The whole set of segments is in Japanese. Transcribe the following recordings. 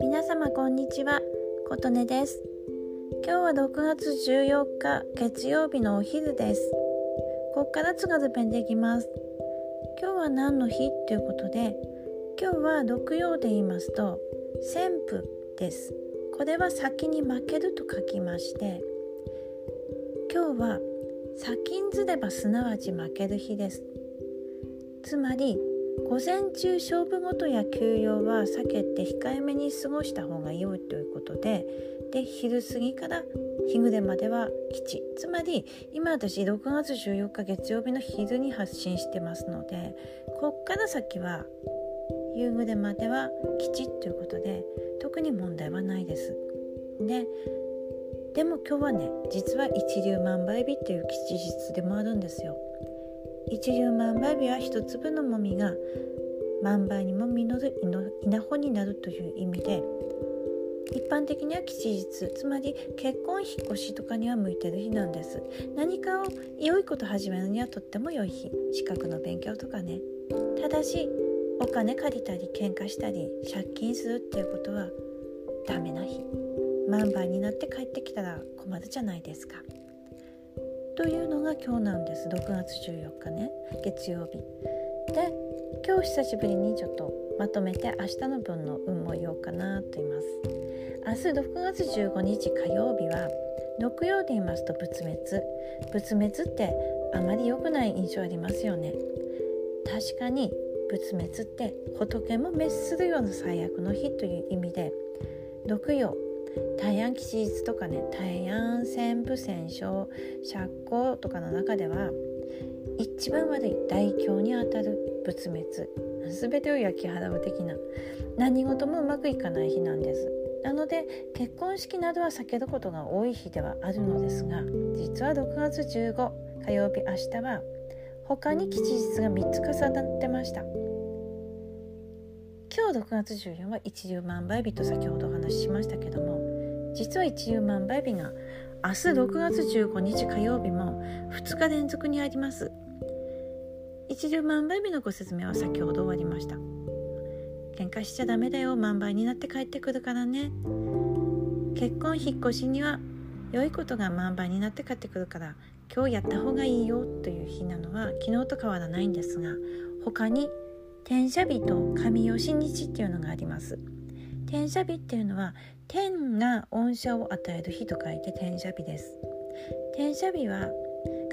皆様こんにちは琴音です。今日は6月14日月曜日のお昼です。ここからつがずペンでいきます。今日は何の日ということで今日は六曜で言いますと旋風です。これは先に負けると書きまして今日は先んずればすなわち負ける日です。つまり午前中勝負事や休養は避けて控えめに過ごした方が良いということでで昼過ぎから日暮れまでは基地つまり今私6月14日月曜日の昼に発信してますのでこっから先は夕暮れまでは基地ということで特に問題はないです。ででも今日はね実は一粒万倍日っていう吉日でもあるんですよ一粒万倍日は一粒のもみが万倍にも実る稲穂になるという意味で一般的には吉日つまり結婚引っ越しとかには向いてる日なんです。何かを良いこと始めるにはとっても良い日。資格の勉強とかね。ただしお金借りたり喧嘩したり借金するっていうことはダメな日。万倍になって帰ってきたら困るじゃないですか。というのが今日なんです6月14日ね月曜日。で今日久しぶりにちょっとまとめて明日の分の運も言おうかなと言います。明日6月15日火曜日は木曜で言いますと仏滅仏滅ってあまり良くない印象ありますよね確かに仏滅って仏も滅するような最悪の日という意味で六曜大安吉日とかね大安旋風戦勝釈光とかの中では一番悪い大凶にあたる仏滅全てを焼き払う的な何事もうまくいかない日なんです。なので結婚式などは避けることが多い日ではあるのですが実は6月15火曜日明日は他に吉日が3つ重なってました。今日6月14は一粒万倍日と先ほどお話ししましたけども実は一粒万倍日が明日6月15日火曜日も2日連続にあります。一粒万倍日のご説明は先ほど終わりました。喧嘩しちゃダメだよ万倍になって帰ってくるからね。結婚引っ越しには良いことが万倍になって帰ってくるから今日やった方がいいよという日なのは昨日と変わらないんですが他に天赦日と神吉日っていうのがあります。天赦日っていうのは天が恩赦を与える日と書いて天赦日です。天赦日は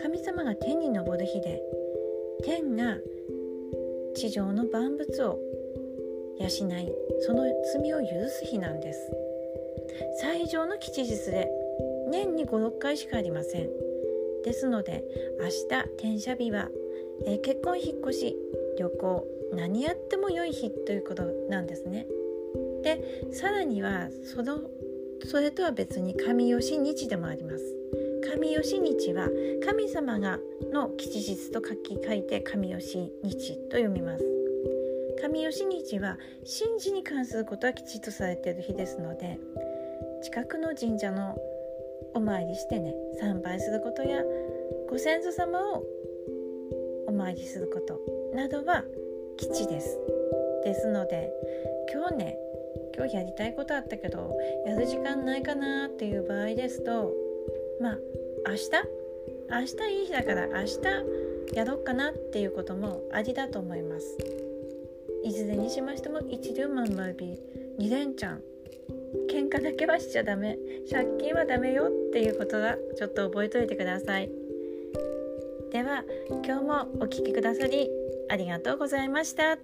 神様が天に昇る日で天が地上の万物を養いその罪を許す日なんです。最上の吉日で年に56回しかありません。ですので明日天赦日は、えー、結婚引っ越し旅行何やっても良い日ということなんですね。でさらにはそのそれとは別に神吉日でもあります。神吉日は神様がの吉日と書き書いて神吉日と読みます。神吉日は神事に関することはきちっとされている日ですので近くの神社のお参りしてね参拝することやご先祖様をお参りすることなどは基地です。ですので今日ね今日やりたいことあったけどやる時間ないかなっていう場合ですとまあ明日？明日いい日だから明日やろうかなっていうこともありだと思います。いずれにしましても一粒万倍日2連チャン。喧嘩だけはしちゃダメ。借金はダメよっていうことがちょっと覚えといてください。では今日もお聴きくださりありがとうございました。